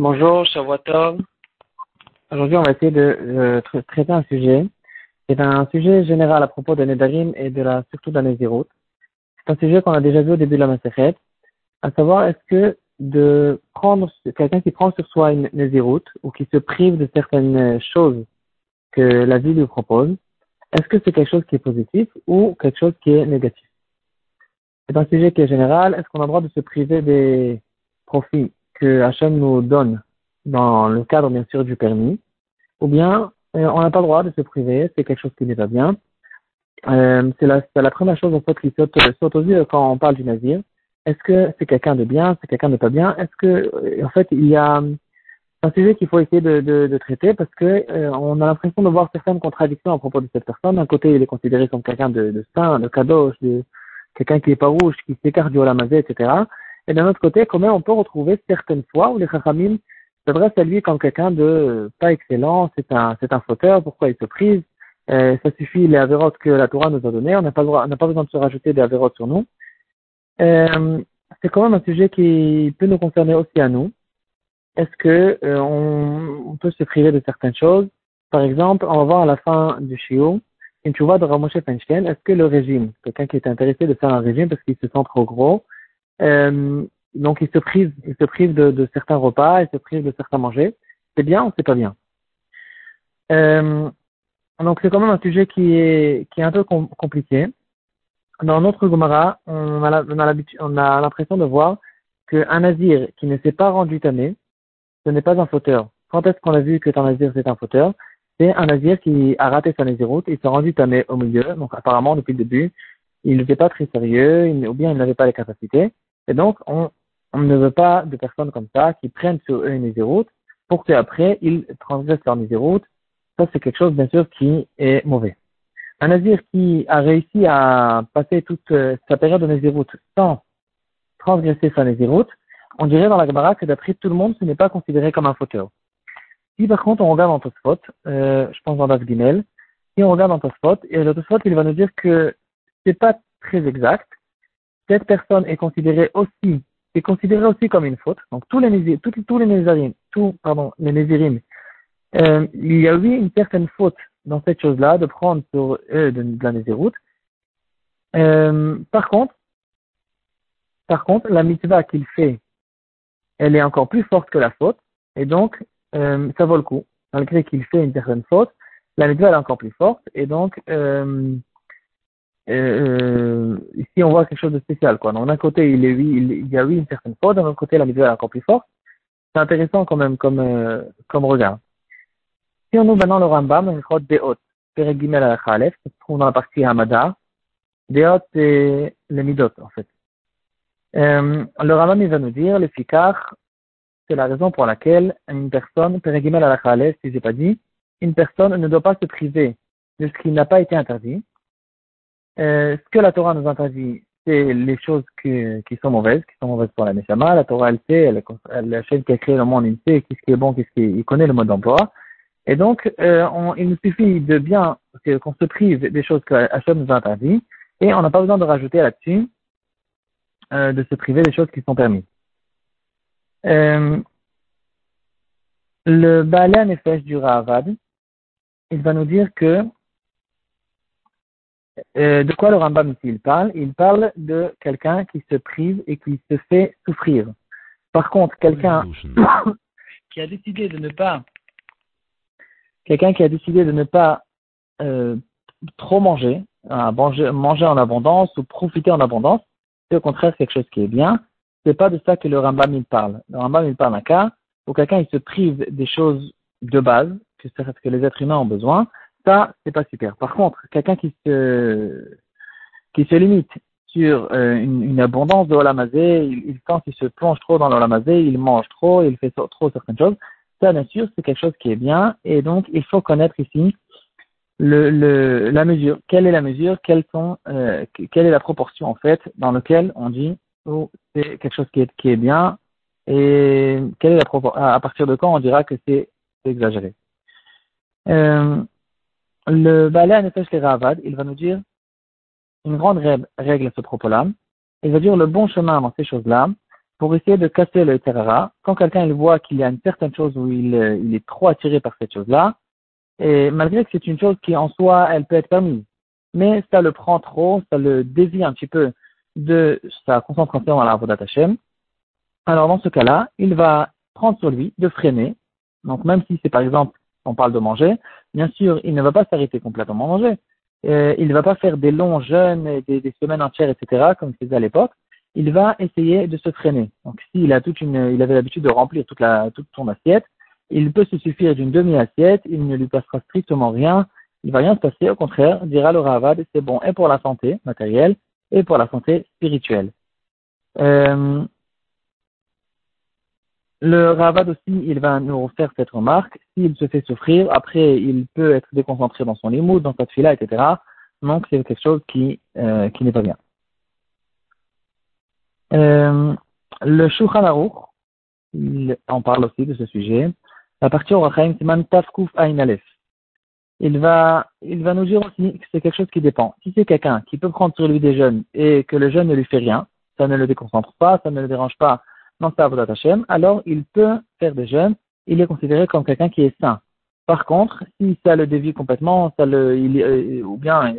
Bonjour, Shavuotov. Aujourd'hui, on va essayer de traiter un sujet. C'est un sujet général à propos de Nedarim et de la, surtout de la. C'est un sujet qu'on a déjà vu au début de la Masechet. À savoir, est-ce que de prendre, quelqu'un qui prend sur soi une Nézirut ou qui se prive de certaines choses que la vie lui propose, est-ce que c'est quelque chose qui est positif ou quelque chose qui est négatif? C'est un sujet qui est général. Est-ce qu'on a le droit de se priver des profits que Hachem nous donne dans le cadre, bien sûr, du permis? Ou bien, euh, on n'a pas le droit de se priver, c'est quelque chose qui n'est pas bien. Euh, c'est la, première chose en fait qui saute, saute aux yeux quand on parle du nazir. Est-ce que c'est quelqu'un de bien, c'est quelqu'un de pas bien? Est-ce que, en fait, il y a un sujet qu'il faut essayer de, traiter parce que euh, on a l'impression de voir certaines contradictions à propos de cette personne. D'un côté, il est considéré comme quelqu'un de, de saint, de kadosh, de, quelqu'un qui est pas rouge, qui s'écarte du olamazé, etc. Et d'un autre côté, comment on peut retrouver certaines fois où les chachamim s'adressent à lui comme quelqu'un de pas excellent, c'est un, c'est un fauteur, pourquoi il se prise, euh, ça suffit les avérotes que la Torah nous a donné, on n'a pas on n'a pas besoin de se rajouter des avérotes sur nous. Euh, c'est quand même un sujet qui peut nous concerner aussi à nous. Est-ce que euh, on, on, peut se priver de certaines choses? Par exemple, on va voir à la fin du chiot une vois de Ramoshe Feinstein, est-ce que le régime, quelqu'un qui est intéressé de faire un régime parce qu'il se sent trop gros, euh, donc il se prive, il se prive de, certains repas, il se prive de certains manger, c'est bien ou c'est pas bien? Euh, Donc c'est quand même un sujet qui est, qui est un peu compliqué. Dans notre Gomara, on a, on a l'impression de voir qu'un nazir qui ne s'est pas rendu tamé, ce n'est pas un fauteur. Quand est-ce qu'on a vu que un nazir c'est un fauteur? C'est un nazir qui a raté sa naziroute, il s'est rendu tamé au milieu, donc apparemment depuis le début, il n'était pas très sérieux, ou bien il n'avait pas les capacités, et donc on, ne veut pas de personnes comme ça qui prennent sur eux une naziroute pour qu'après ils transgressent leur naziroute. Ça c'est quelque chose bien sûr qui est mauvais. Un nazir qui a réussi à passer toute euh, sa période de naziroute sans transgresser sa naziroute, on dirait dans la Gemara que d'après tout le monde, ce n'est pas considéré comme un fauteur. Si par contre on regarde en Tosfot, euh, je pense dans Das Gimel, si on regarde en Tosfot, et le Tosfot il va nous dire que c'est pas très exact. Cette personne est considérée aussi, est considérée aussi comme une faute. Donc tous les tous, tous les Nézirines, tous, pardon, les Nézirines, euh, il y a eu une certaine faute dans cette chose-là de prendre sur eux de, de la Néziroute. Euh, par contre, par contre, la mitzvah qu'il fait, elle est encore plus forte que la faute, et donc euh, ça vaut le coup. Malgré qu'il fait une certaine faute, la mitzvah est encore plus forte. Et donc, euh, euh, ici, on voit quelque chose de spécial. Quoi. D'un côté, il, y a eu une certaine faute, d'un autre côté, la mitzvah est encore plus forte. C'est intéressant quand même comme, euh, comme regard. Si on ouvre maintenant le Rambam, Mechot Deot, Peregimel al Khalef, qui se trouve dans la partie Hamada. Deot, c'est les Midot, en fait. Le Rambam, il va nous dire, le Fikar, c'est la raison pour laquelle une personne, si j'ai pas dit, une personne ne doit pas se priver de ce qui n'a pas été interdit. Euh, ce que la Torah nous interdit, c'est les choses qui, sont mauvaises, qui sont mauvaises pour la Neshama. La Torah, elle sait, elle, elle, la chaîne qui a créé le monde, il sait qu'est-ce qui est bon, qu'est-ce qui il connaît le mode d'emploi. Et donc, euh, on, il nous suffit de bien qu'on se prive des choses que Hachem nous interdit, et on n'a pas besoin de rajouter là-dessus euh, de se priver des choses qui sont permises. Euh, le Baalé Nefesh du Ravad, il va nous dire que euh, de quoi le Rambam ici il parle? Il parle de quelqu'un qui se prive et qui se fait souffrir. Par contre, quelqu'un qui a décidé de ne pas quelqu'un qui a décidé de ne pas euh, trop manger, manger, manger en abondance ou profiter en abondance, c'est au contraire quelque chose qui est bien c'est pas de ça que le Rambam il parle. Le Rambam il parle d'un cas où quelqu'un il se prive des choses de base que, que les êtres humains ont besoin. Ça, c'est pas super. Par contre, quelqu'un qui se qui se limite sur euh, une, une, abondance de olamazé, il, il, quand il se plonge trop dans l'olamazé, il mange trop, il fait trop certaines choses. Ça, bien sûr, c'est quelque chose qui est bien. Et donc, il faut connaître ici le, le, la mesure. Quelle est la mesure? Quelles sont, euh, Quelle est la proportion, en fait, dans laquelle on dit ou c'est quelque chose qui est, qui est bien et quelle est la à partir de quand on dira que c'est exagéré? Euh, le balai Nefesh les Ravad, il va nous dire une grande règle à ce propos-là. Il va dire le bon chemin dans ces choses-là pour essayer de casser le terrara. Quand quelqu'un il voit qu'il y a une certaine chose où il, il est trop attiré par cette chose-là, et malgré que c'est une chose qui en soi, elle peut être permise, mais ça le prend trop, ça le dévie un petit peu de sa concentration à la Hashem, alors dans ce cas-là, il va prendre sur lui de freiner. Donc même si c'est par exemple, on parle de manger, bien sûr, il ne va pas s'arrêter complètement manger. Euh, il ne va pas faire des longs jeûnes, des, des semaines entières, etc., comme il faisait à l'époque. Il va essayer de se freiner. Donc s'il a toute une, il avait l'habitude de remplir toute la, toute son assiette, il peut se suffire d'une demi-assiette, il ne lui passera strictement rien, il va rien se passer, au contraire, dira le Ravad, c'est bon et pour la santé matérielle et pour la santé spirituelle. Euh, le Ravad aussi, il va nous faire cette remarque. S'il se fait souffrir, après, il peut être déconcentré dans son limoud, dans sa fila, etc. Donc, c'est quelque chose qui, euh, qui n'est pas bien. Euh, le Shulchan Aruch, en parle aussi de ce sujet. La partie Orachaim Siman Tafkuf Ain Il va, il va nous dire aussi que c'est quelque chose qui dépend. Si c'est quelqu'un qui peut prendre sur lui des jeunes et que le jeune ne lui fait rien, ça ne le déconcentre pas, ça ne le dérange pas dans sa Hashem, alors il peut faire des jeûnes, il est considéré comme quelqu'un qui est saint. Par contre, si ça le dévie complètement, ça le, il, euh, ou bien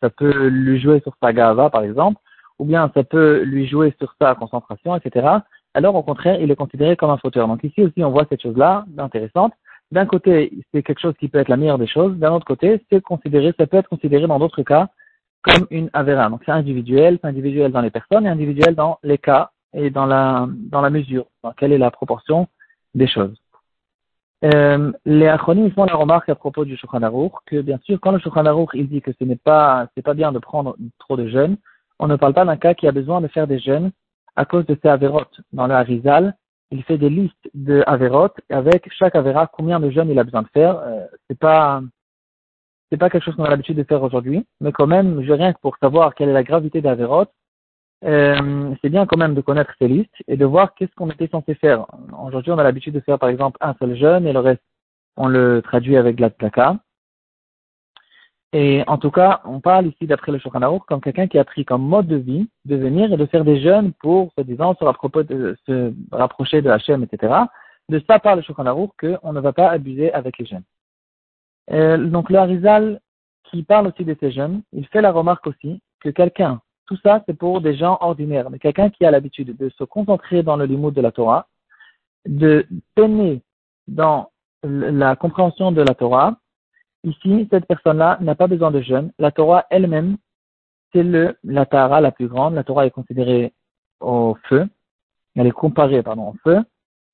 ça peut lui jouer sur sa gava, par exemple, ou bien ça peut lui jouer sur sa concentration, etc. Alors, au contraire, il est considéré comme un fauteur. Donc ici aussi, on voit cette chose-là, intéressante. D'un côté, c'est quelque chose qui peut être la meilleure des choses. D'un autre côté, c'est considéré, ça peut être considéré dans d'autres cas comme une avéra. Donc c'est individuel, c'est individuel dans les personnes et individuel dans les cas et dans la, dans la mesure, dans quelle est la proportion des choses. Euh, les acronymes font la remarque à propos du Shulchan que bien sûr, quand le Shulchan il dit que ce n'est pas, c'est pas bien de prendre trop de jeûnes, on ne parle pas d'un cas qui a besoin de faire des jeûnes à cause de ses avérotes. Dans le Harizal, il fait des listes de avérotes avec chaque avéra combien de jeûnes il a besoin de faire. Euh, c'est pas, c'est pas quelque chose qu'on a l'habitude de faire aujourd'hui, mais quand même, je rien que pour savoir quelle est la gravité d'Averot, euh, c'est bien quand même de connaître ces listes et de voir qu'est-ce qu'on était censé faire. Aujourd'hui, on a l'habitude de faire par exemple un seul jeûne et le reste, on le traduit avec la tlaka. Et en tout cas, on parle ici d'après le Shulchan comme quelqu'un qui a pris comme mode de vie de venir et de faire des jeûnes pour, se disant, se, se rapprocher de Hachem, etc. De ça parle le Shulchan qu'on ne va pas abuser avec les jeûnes. Euh, donc le Harizal, qui parle aussi de ces jeûnes, il fait la remarque aussi que quelqu'un tout ça, c'est pour des gens ordinaires. Mais quelqu'un qui a l'habitude de se concentrer dans le limoud de la Torah, de peiner dans la compréhension de la Torah, ici, cette personne-là n'a pas besoin de jeûne. La Torah elle-même, c'est le, la Tara la plus grande. La Torah est considérée au feu. Elle est comparée, pardon, au feu.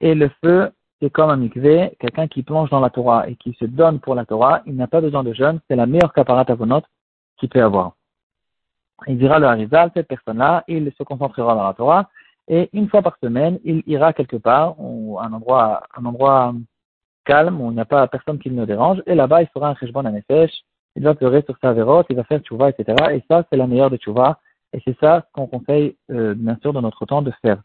Et le feu, c'est comme un mikvé, quelqu'un qui plonge dans la Torah et qui se donne pour la Torah, il n'a pas besoin de jeûne. C'est la meilleure caparat à qu'il peut avoir il dira le Harizal, cette personne-là, il se concentrera dans la Torah, et une fois par semaine, il ira quelque part, ou un endroit, un endroit calme, où il n'y a pas personne qui le dérange, et là-bas, il fera un cheshbon à nefesh, il va pleurer sur sa vérote, il va faire tchouva, etc. Et ça, c'est la meilleure des tchouva, et c'est ça qu'on conseille, euh, bien sûr, dans notre temps de faire.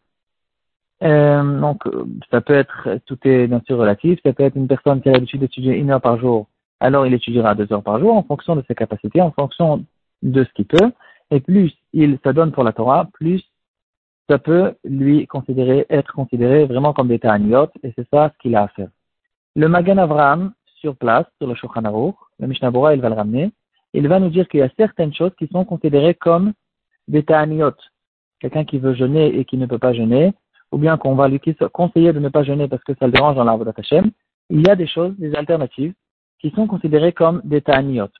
Euh, donc, ça peut être, tout est bien sûr relatif, ça peut être une personne qui a l'habitude d'étudier une heure par jour, alors il étudiera deux heures par jour en fonction de ses capacités, en fonction de ce qu'il peut et plus il s'adonne pour la Torah, plus ça peut lui considérer, être considéré vraiment comme des ta'aniot, et c'est ça ce qu'il a à faire. Le Magan Avraham, sur place, sur le Shulchan le Mishnah Bora, il va le ramener, il va nous dire qu'il y a certaines choses qui sont considérées comme des ta'aniot. Quelqu'un qui veut jeûner et qui ne peut pas jeûner, ou bien qu'on va lui conseiller de ne pas jeûner parce que ça le dérange dans l'arbre d'Hachem, il y a des choses, des alternatives, qui sont considérées comme des ta'aniot.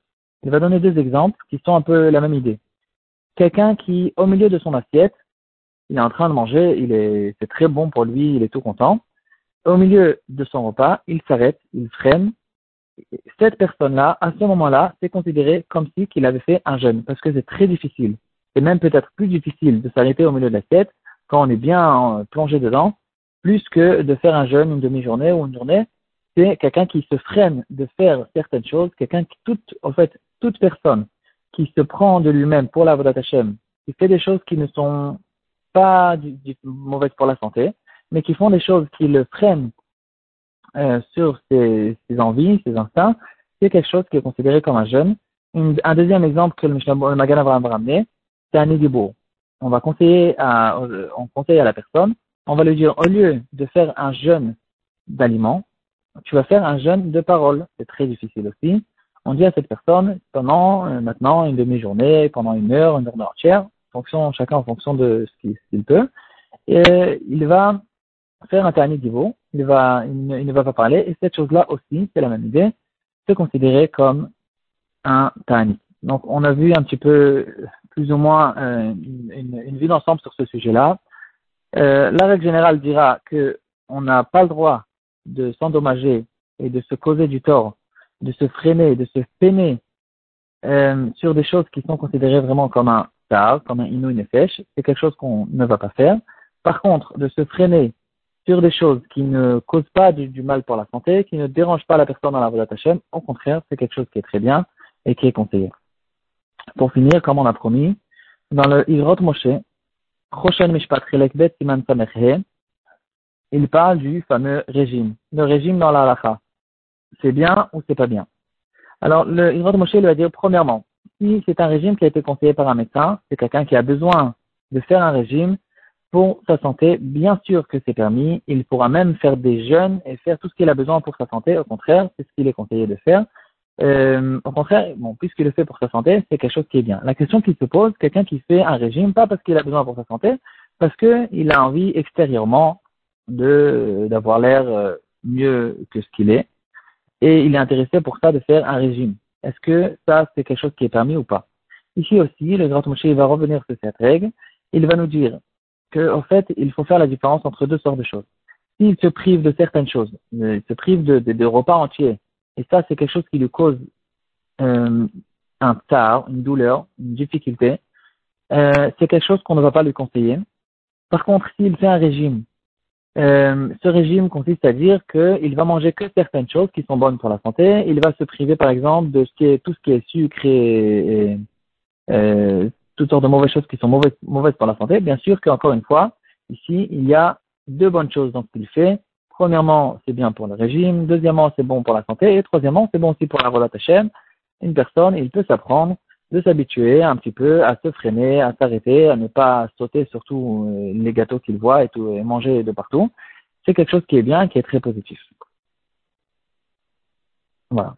Il va donner deux exemples qui sont un peu la même idée quelqu'un qui, au milieu de son assiette, il est en train de manger, il est, c'est très bon pour lui, il est tout content. Au milieu de son repas, il s'arrête, il freine. Cette personne-là, à ce moment-là, c'est considéré comme si qu'il avait fait un jeûne, parce que c'est très difficile. Et même peut-être plus difficile de s'arrêter au milieu de l'assiette quand on est bien plongé dedans, plus que de faire un jeûne une demi-journée ou une journée. C'est quelqu'un qui se freine de faire certaines choses, quelqu'un qui, en fait, toute personne qui se prend de lui-même pour la Vodat qui fait des choses qui ne sont pas mauvaises pour la santé, mais qui font des choses qui le freinent euh, sur ses, envies, ses instincts, c'est quelque chose qui est considéré comme un jeûne. un deuxième exemple que le, le Magan va ramener, c'est un édibour. On va conseiller à, on conseille à la personne on va lui dire, au lieu de faire un jeûne d'aliments, tu vas faire un jeûne de parole. C'est très difficile aussi. On dit à cette personne, pendant euh, maintenant une demi-journée, pendant une heure, une heure entière, fonction, chacun en fonction de ce qu'il peut, et il va faire un dernier niveau, il, il, ne, va pas parler, et cette chose-là aussi, c'est la même idée, c'est considéré comme un tani. Donc on a vu un petit peu, plus ou moins, euh, une, une, vue d'ensemble sur ce sujet-là. Euh, la règle générale dira que on n'a pas le droit de s'endommager et de se causer du tort, de se freiner, de se peiner euh, sur des choses qui sont considérées vraiment comme un tar, comme un inu nefesh, c'est quelque chose qu'on ne va pas faire. Par contre, de se freiner sur des choses qui ne causent pas du, mal pour la santé, qui ne dérangent pas la personne dans la Vodat Hashem, au contraire, c'est quelque chose qui est très bien et qui est conseillé. Pour finir, comme on a promis, dans le Ivrot Moshe, il parle du fameux régime. Le régime dans la halakha. C'est bien ou c'est pas bien? Alors, le Ivrot Moshe lui va dire, premièrement, si c'est un régime qui a été conseillé par un médecin, c'est quelqu'un qui a besoin de faire un régime sa santé, bien sûr que c'est permis. Il pourra même faire des jeûnes et faire tout ce qu'il a besoin pour sa santé. Au contraire, c'est ce qu'il est conseillé de faire. Euh, au contraire, bon, puisqu'il le fait pour sa santé, c'est quelque chose qui est bien. La question qui se pose, quelqu'un qui fait un régime, pas parce qu'il a besoin pour sa santé, parce qu'il a envie extérieurement de d'avoir l'air euh, mieux que ce qu'il est, et il est intéressé pour ça de faire un régime. Est-ce que ça, c'est quelque chose qui est permis ou pas? Ici aussi, le grand Moshe va revenir sur cette règle. Il va nous dire qu'en fait, il faut faire la différence entre deux sortes de choses. S'il se prive de certaines choses, il se prive de, repas entiers, et ça, c'est quelque chose qui lui cause euh, un tard, une douleur, une difficulté, euh, c'est quelque chose qu'on ne va pas lui conseiller. Par contre, s'il fait un régime, euh, ce régime consiste à dire qu'il va manger que certaines choses qui sont bonnes pour la santé. Il va se priver, par exemple, de tout ce qui est sucre et, et toutes sortes de mauvaises choses qui sont mauvaises, pour la santé. Bien sûr qu'encore une fois, ici, il y a deux bonnes choses dans ce qu'il fait. Premièrement, c'est bien pour le régime. Deuxièmement, c'est bon pour la santé. Et troisièmement, c'est bon aussi pour la volat Une personne, il peut s'apprendre de s'habituer un petit peu à se freiner, à s'arrêter, à ne pas sauter surtout euh, les gâteaux qu'il voit et, tout, et manger de partout. C'est quelque chose qui est bien, qui est très positif. Voilà.